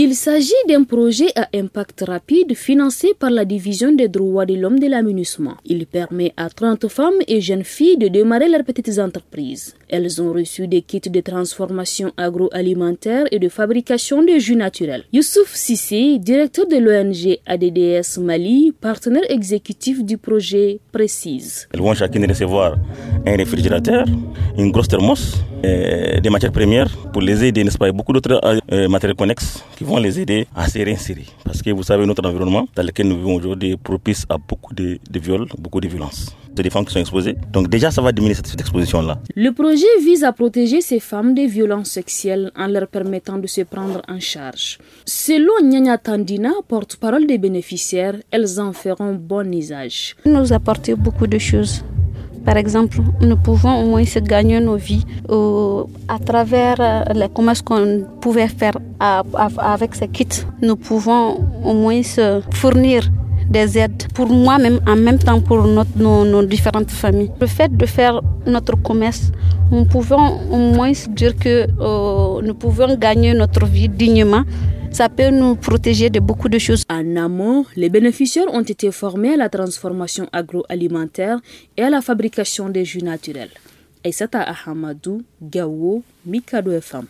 Il s'agit d'un projet à impact rapide financé par la Division des droits de l'homme de l'aménagement. Il permet à 30 femmes et jeunes filles de démarrer leurs petites entreprises. Elles ont reçu des kits de transformation agroalimentaire et de fabrication de jus naturels. Youssouf Sissé, directeur de l'ONG ADDS Mali, partenaire exécutif du projet, précise. Elles vont chacune recevoir un réfrigérateur, une grosse thermos, des matières premières pour les aider, n'est-ce pas, beaucoup d'autres euh, matériels connexes qui vont les aider à se réinsérer. Parce que vous savez, notre environnement dans lequel nous vivons aujourd'hui est propice à beaucoup de, de viols, beaucoup de violences. C'est des femmes qui sont exposées. Donc déjà, ça va diminuer cette, cette exposition-là. Le projet vise à protéger ces femmes des violences sexuelles en leur permettant de se prendre en charge. Selon Nyanya Tandina, porte-parole des bénéficiaires, elles en feront bon usage. Nous apporter beaucoup de choses. Par exemple, nous pouvons au moins se gagner nos vies euh, à travers euh, les commerces qu'on pouvait faire avec ces kits. Nous pouvons au moins se fournir des aides pour moi-même, en même temps pour notre, nos, nos, différentes familles. Le fait de faire notre commerce, nous pouvons au moins dire que euh, nous pouvons gagner notre vie dignement ça peut nous protéger de beaucoup de choses. En amont, les bénéficiaires ont été formés à la transformation agroalimentaire et à la fabrication des jus naturels. Aïsata Ahamadou, Gawo, Mikado FM.